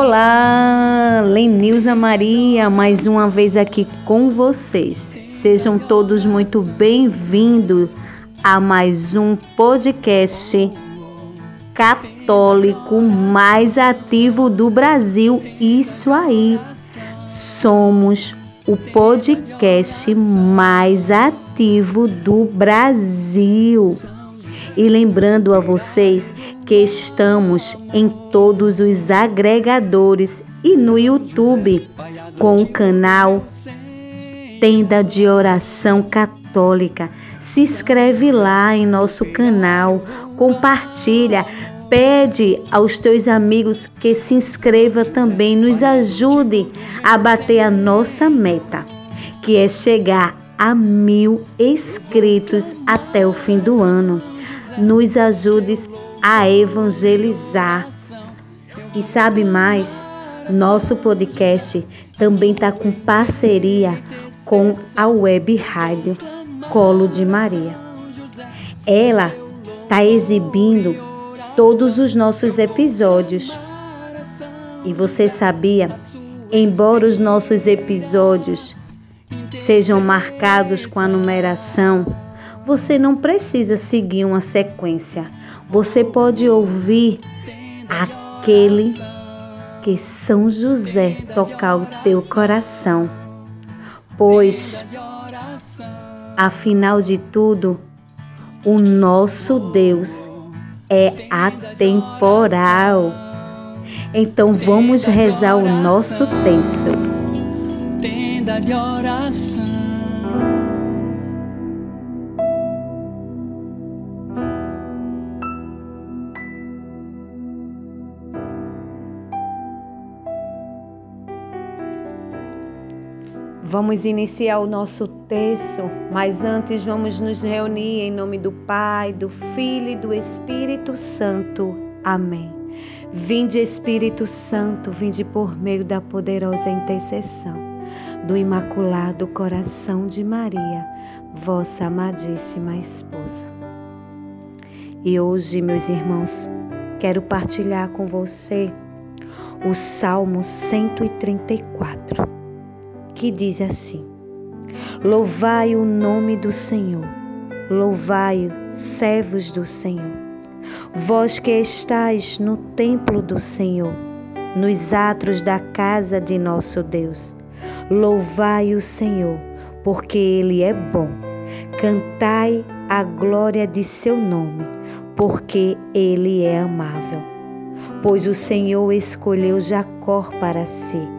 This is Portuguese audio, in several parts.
Olá, Lenilza Maria, mais uma vez aqui com vocês. Sejam todos muito bem-vindos a mais um podcast católico mais ativo do Brasil. Isso aí. Somos o podcast mais ativo do Brasil. E lembrando a vocês que estamos em todos os agregadores e no YouTube com o canal Tenda de Oração Católica. Se inscreve lá em nosso canal, compartilha, pede aos teus amigos que se inscreva também, nos ajude a bater a nossa meta, que é chegar a mil inscritos até o fim do ano. Nos ajude a evangelizar. E sabe mais? Nosso podcast também está com parceria com a Web Rádio Colo de Maria. Ela está exibindo todos os nossos episódios. E você sabia? Embora os nossos episódios sejam marcados com a numeração, você não precisa seguir uma sequência. Você pode ouvir aquele que São José tocar o teu coração. Pois, afinal de tudo, o nosso Deus é atemporal. Então vamos rezar o nosso texto. Tenda de oração. Vamos iniciar o nosso texto, mas antes vamos nos reunir em nome do Pai, do Filho e do Espírito Santo. Amém. Vinde, Espírito Santo, vinde por meio da poderosa intercessão do Imaculado Coração de Maria, vossa amadíssima esposa. E hoje, meus irmãos, quero partilhar com você o Salmo 134 que diz assim: Louvai o nome do Senhor, louvai servos do Senhor, vós que estáis no templo do Senhor, nos atros da casa de nosso Deus. Louvai o Senhor, porque Ele é bom. Cantai a glória de seu nome, porque Ele é amável. Pois o Senhor escolheu Jacó para si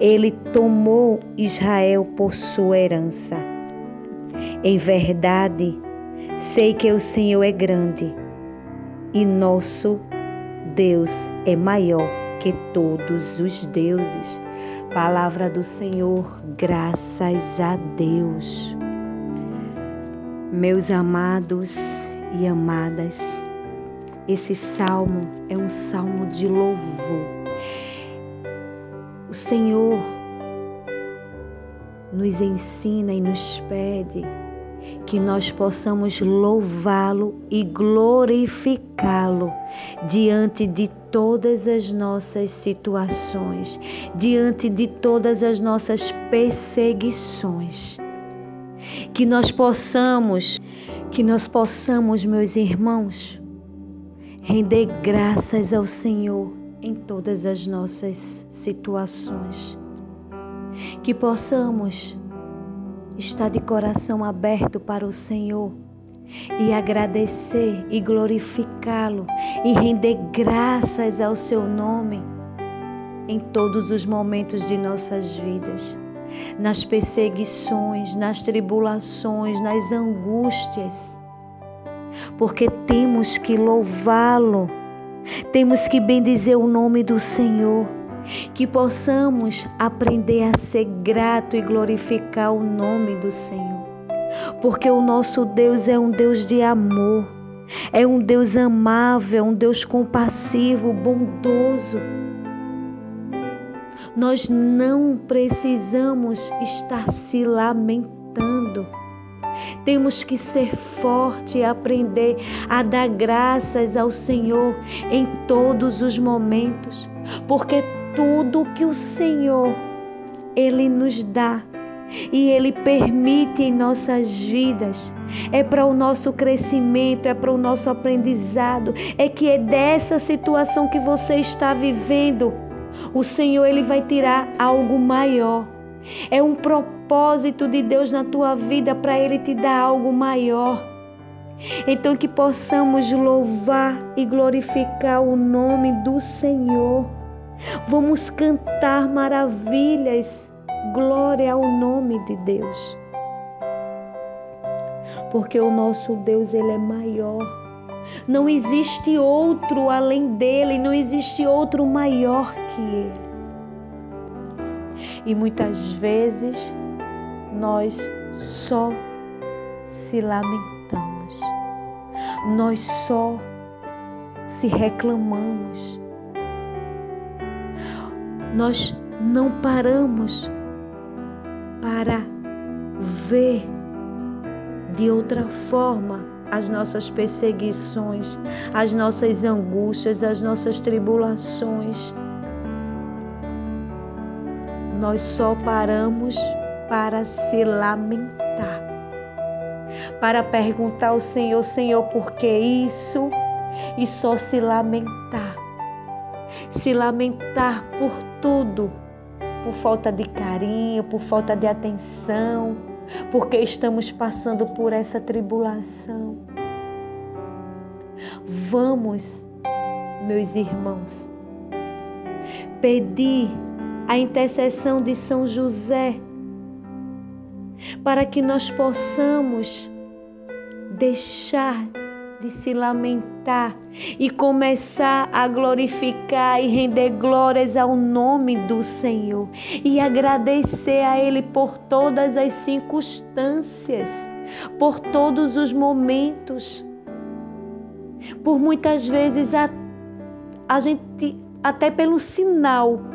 ele tomou Israel por sua herança. Em verdade, sei que o Senhor é grande e nosso Deus é maior que todos os deuses. Palavra do Senhor, graças a Deus. Meus amados e amadas, esse salmo é um salmo de louvor o Senhor nos ensina e nos pede que nós possamos louvá-lo e glorificá-lo diante de todas as nossas situações, diante de todas as nossas perseguições. Que nós possamos, que nós possamos, meus irmãos, render graças ao Senhor em todas as nossas situações. Que possamos estar de coração aberto para o Senhor e agradecer e glorificá-lo e render graças ao seu nome em todos os momentos de nossas vidas, nas perseguições, nas tribulações, nas angústias, porque temos que louvá-lo temos que bendizer o nome do Senhor, que possamos aprender a ser grato e glorificar o nome do Senhor. Porque o nosso Deus é um Deus de amor, é um Deus amável, um Deus compassivo, bondoso. Nós não precisamos estar se lamentando temos que ser forte e aprender a dar graças ao Senhor em todos os momentos, porque tudo que o Senhor ele nos dá e Ele permite em nossas vidas. É para o nosso crescimento, é para o nosso aprendizado. É que é dessa situação que você está vivendo. O Senhor ele vai tirar algo maior. É um propósito de Deus na tua vida para Ele te dar algo maior. Então que possamos louvar e glorificar o nome do Senhor. Vamos cantar maravilhas Glória ao nome de Deus. Porque o nosso Deus, ele é maior. Não existe outro além dele, não existe outro maior que ele. E muitas vezes nós só se lamentamos. Nós só se reclamamos. Nós não paramos para ver de outra forma as nossas perseguições, as nossas angústias, as nossas tribulações. Nós só paramos para se lamentar, para perguntar ao Senhor, Senhor, por que isso? E só se lamentar, se lamentar por tudo por falta de carinho, por falta de atenção, porque estamos passando por essa tribulação. Vamos, meus irmãos, pedir a intercessão de São José para que nós possamos deixar de se lamentar e começar a glorificar e render glórias ao nome do Senhor e agradecer a Ele por todas as circunstâncias, por todos os momentos. Por muitas vezes a, a gente, até pelo sinal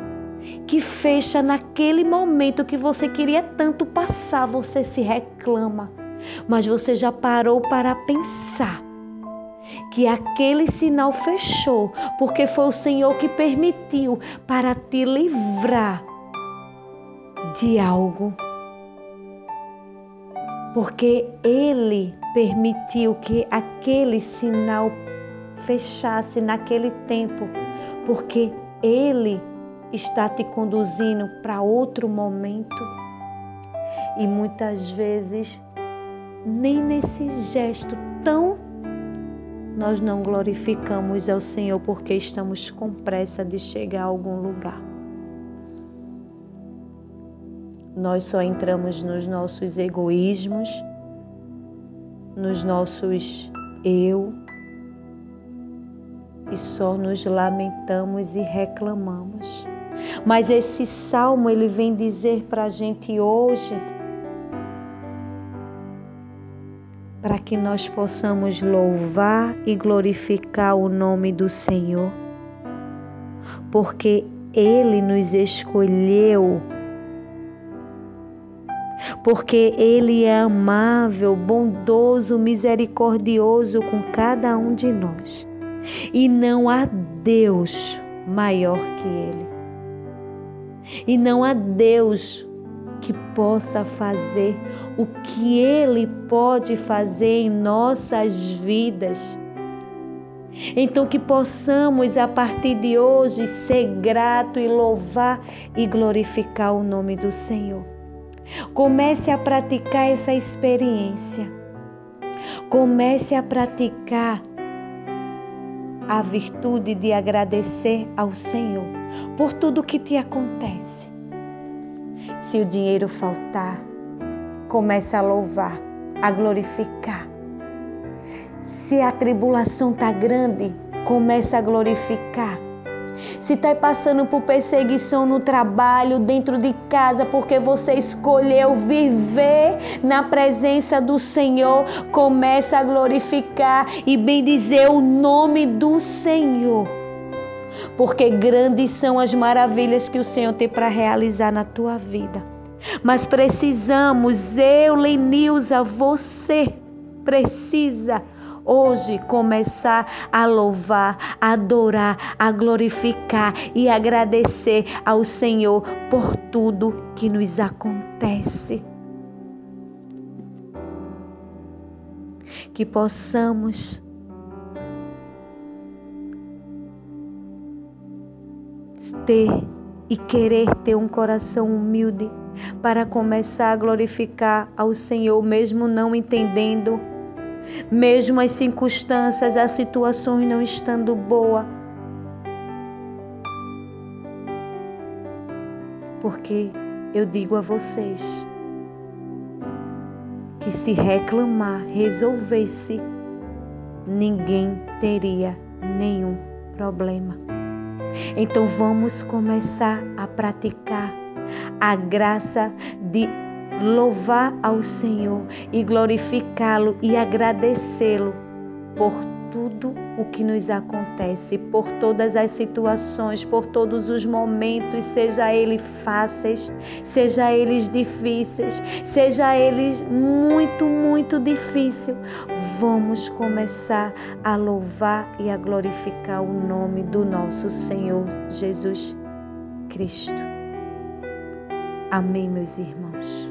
que fecha naquele momento que você queria tanto passar, você se reclama. Mas você já parou para pensar que aquele sinal fechou, porque foi o Senhor que permitiu para te livrar de algo. Porque Ele permitiu que aquele sinal fechasse naquele tempo, porque Ele está te conduzindo para outro momento. E muitas vezes, nem nesse gesto tão nós não glorificamos ao Senhor porque estamos com pressa de chegar a algum lugar. Nós só entramos nos nossos egoísmos, nos nossos eu, e só nos lamentamos e reclamamos. Mas esse salmo ele vem dizer para a gente hoje para que nós possamos louvar e glorificar o nome do Senhor, porque Ele nos escolheu, porque Ele é amável, bondoso, misericordioso com cada um de nós, e não há Deus maior que Ele, e não há Deus que possa fazer o que Ele pode fazer em nossas vidas. Então, que possamos a partir de hoje ser grato e louvar e glorificar o nome do Senhor. Comece a praticar essa experiência. Comece a praticar a virtude de agradecer ao Senhor por tudo que te acontece. Se o dinheiro faltar, comece a louvar, a glorificar. Se a tribulação está grande, comece a glorificar. Se está passando por perseguição no trabalho, dentro de casa, porque você escolheu viver na presença do Senhor, comece a glorificar e bendizer o nome do Senhor porque grandes são as maravilhas que o Senhor tem para realizar na tua vida. Mas precisamos, eu, Lenilza, você precisa hoje começar a louvar, a adorar, a glorificar e agradecer ao Senhor por tudo que nos acontece. Que possamos ter e querer ter um coração humilde para começar a glorificar ao Senhor, mesmo não entendendo, mesmo as circunstâncias, as situações não estando boa. Porque eu digo a vocês que se reclamar resolvesse, ninguém teria nenhum problema. Então vamos começar a praticar a graça de louvar ao Senhor e glorificá-lo e agradecê-lo por tudo o que nos acontece, por todas as situações, por todos os momentos, seja eles fáceis, seja eles difíceis, seja eles muito, muito difícil. Vamos começar a louvar e a glorificar o nome do nosso Senhor Jesus Cristo. Amém, meus irmãos.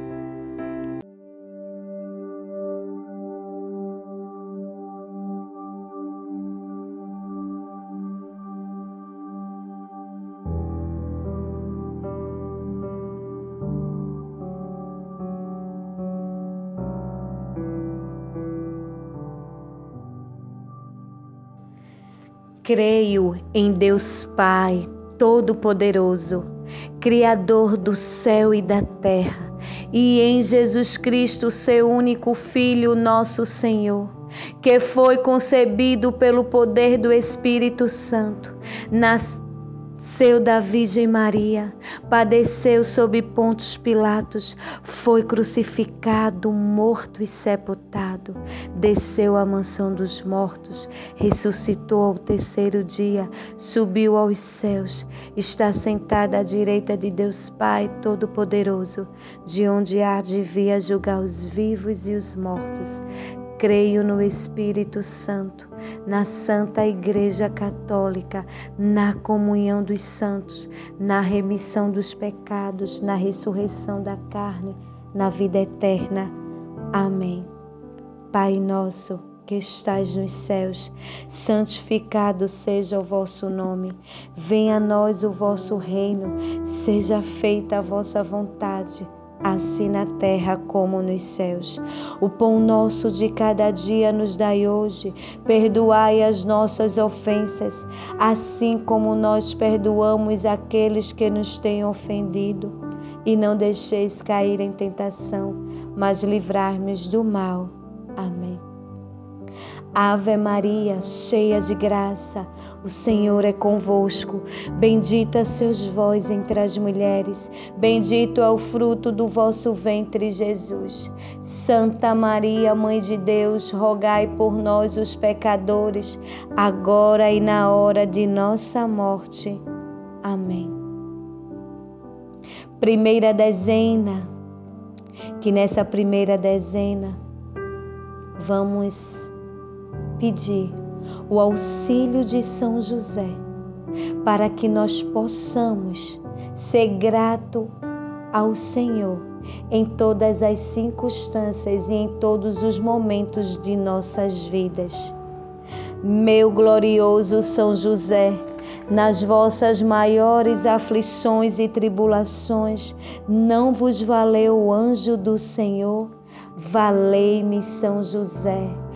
Creio em Deus Pai Todo-Poderoso, Criador do céu e da terra, e em Jesus Cristo, seu único Filho, nosso Senhor, que foi concebido pelo poder do Espírito Santo, nas Seu da Virgem Maria, padeceu sob Pontos Pilatos, foi crucificado, morto e sepultado, desceu à mansão dos mortos, ressuscitou ao terceiro dia, subiu aos céus, está sentado à direita de Deus Pai Todo-Poderoso, de onde há de vir a julgar os vivos e os mortos. Creio no Espírito Santo, na Santa Igreja Católica, na comunhão dos santos, na remissão dos pecados, na ressurreição da carne, na vida eterna. Amém. Pai nosso, que estais nos céus, santificado seja o vosso nome. Venha a nós o vosso reino, seja feita a vossa vontade assim na terra como nos céus. O pão nosso de cada dia nos dai hoje, perdoai as nossas ofensas, assim como nós perdoamos aqueles que nos têm ofendido. E não deixeis cair em tentação, mas livrai-nos do mal. Amém. Ave Maria, cheia de graça, o Senhor é convosco. Bendita sois vós entre as mulheres, bendito é o fruto do vosso ventre, Jesus. Santa Maria, Mãe de Deus, rogai por nós, os pecadores, agora e na hora de nossa morte. Amém. Primeira dezena, que nessa primeira dezena vamos pedir o auxílio de São José para que nós possamos ser grato ao Senhor em todas as circunstâncias e em todos os momentos de nossas vidas. Meu glorioso São José, nas vossas maiores aflições e tribulações, não vos valeu o anjo do Senhor? Valei-me, São José,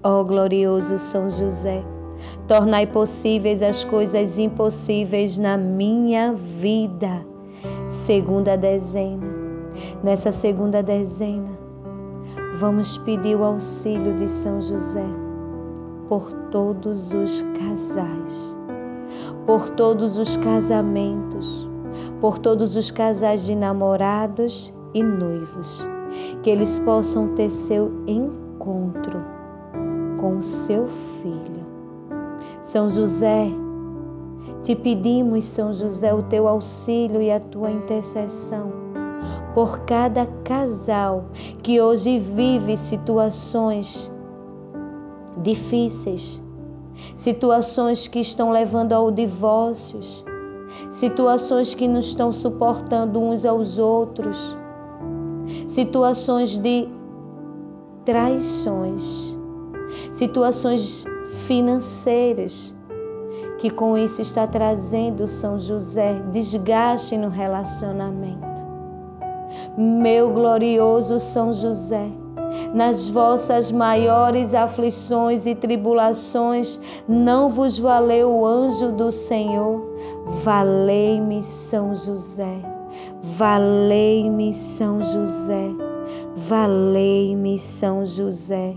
Ó oh, glorioso São José, tornai possíveis as coisas impossíveis na minha vida. Segunda dezena. Nessa segunda dezena, vamos pedir o auxílio de São José por todos os casais, por todos os casamentos, por todos os casais de namorados e noivos, que eles possam ter seu encontro com o seu filho. São José, te pedimos, São José, o teu auxílio e a tua intercessão por cada casal que hoje vive situações difíceis, situações que estão levando ao divórcios, situações que não estão suportando uns aos outros, situações de traições, situações financeiras que com isso está trazendo São José desgaste no relacionamento. Meu glorioso São José, nas vossas maiores aflições e tribulações, não vos valeu o anjo do Senhor? Valei-me, São José. Valei-me, São José. Valei-me, São José.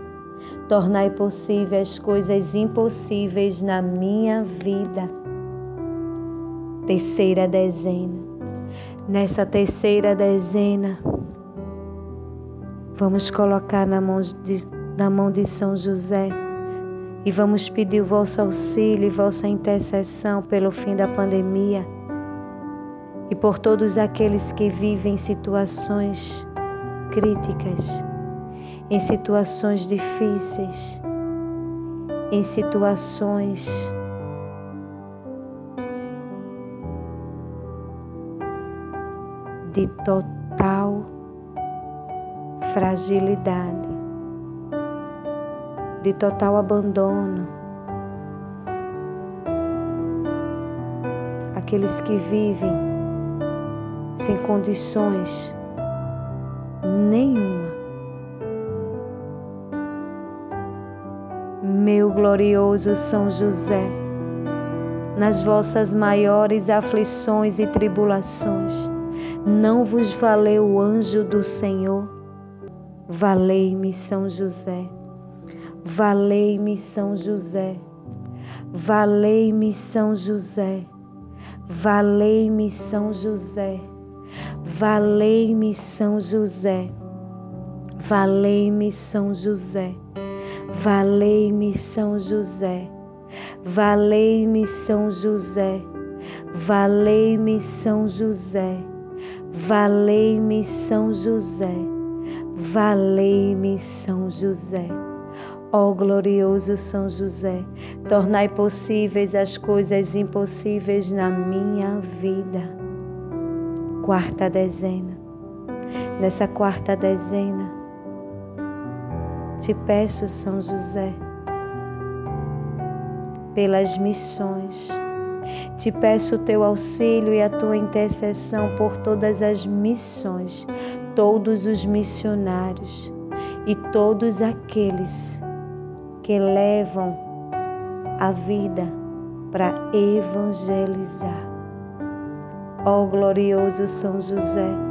tornai possíveis as coisas impossíveis na minha vida. Terceira dezena. Nessa terceira dezena, Vamos colocar na mão de, na mão de São José e vamos pedir o vosso auxílio e vossa intercessão pelo fim da pandemia e por todos aqueles que vivem situações críticas, em situações difíceis, em situações de total fragilidade, de total abandono. Aqueles que vivem sem condições nenhuma. Meu glorioso São José, nas vossas maiores aflições e tribulações, não vos valeu o anjo do Senhor? Valei-me, São José. Valei-me, São José. Valei-me, São José. Valei-me, São José. Valei-me, São José. Valei-me, São José. Valei-me, São José. Valei-me, São José. Valei-me, São José. Valei-me, São José. Valei-me, São José. Ó glorioso São José, tornai possíveis as coisas impossíveis na minha vida. Quarta dezena. Nessa quarta dezena, te peço, São José, pelas missões. Te peço o teu auxílio e a tua intercessão por todas as missões, todos os missionários e todos aqueles que levam a vida para evangelizar. Ó oh, glorioso São José,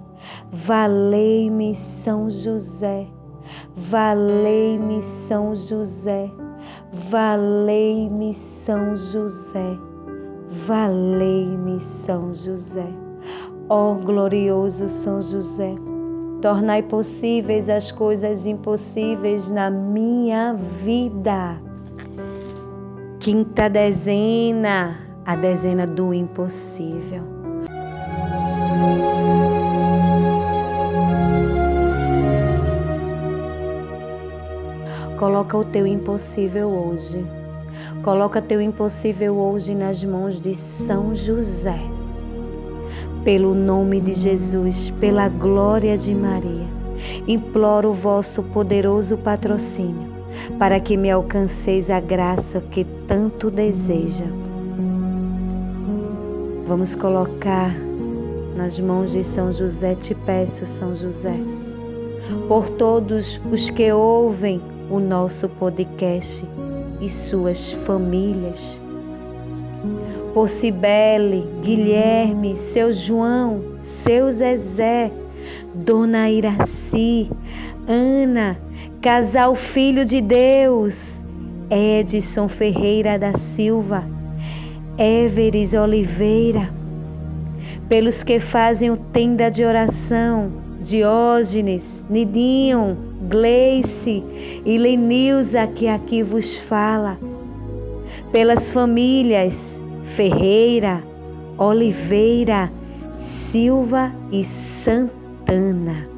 valei-me São José, valei-me São José, valei-me São José, valei-me São José. Ó oh, glorioso São José, Tornai possíveis as coisas impossíveis na minha vida. Quinta dezena, a dezena do impossível. Coloca o teu impossível hoje. Coloca teu impossível hoje nas mãos de São José. Pelo nome de Jesus, pela glória de Maria, imploro o vosso poderoso patrocínio para que me alcanceis a graça que tanto deseja. Vamos colocar nas mãos de São José, te peço, São José, por todos os que ouvem o nosso podcast e suas famílias. Por Cibele, Guilherme, seu João, seu Zezé, Dona Iraci, Ana, Casal Filho de Deus, Edson Ferreira da Silva, Everes Oliveira, pelos que fazem o tenda de oração, Diógenes, Nidinho, Gleice e Lenilza que aqui vos fala, pelas famílias Ferreira, Oliveira, Silva e Santana.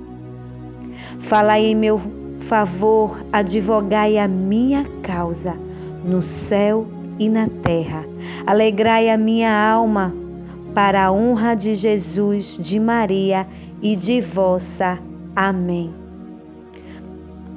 Falai em meu favor, advogai a minha causa no céu e na terra. Alegrai a minha alma para a honra de Jesus, de Maria e de vossa. Amém.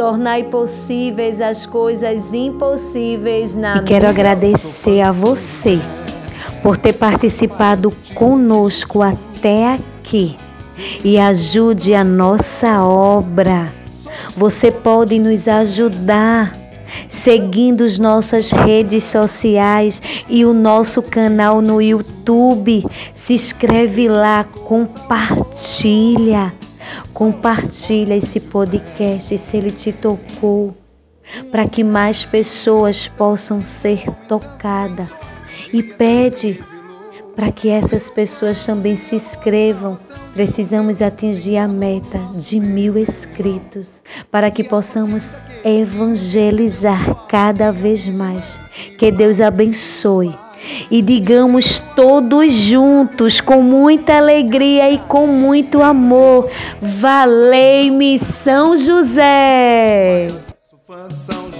Tornai possíveis as coisas impossíveis na e quero agradecer a você por ter participado conosco até aqui e ajude a nossa obra. Você pode nos ajudar seguindo as nossas redes sociais e o nosso canal no YouTube. Se inscreve lá, compartilha. Compartilha esse podcast se ele te tocou, para que mais pessoas possam ser tocadas. E pede para que essas pessoas também se inscrevam Precisamos atingir a meta de mil inscritos para que possamos evangelizar cada vez mais. Que Deus abençoe e digamos todos juntos, com muita alegria e com muito amor: Valei-me São José! São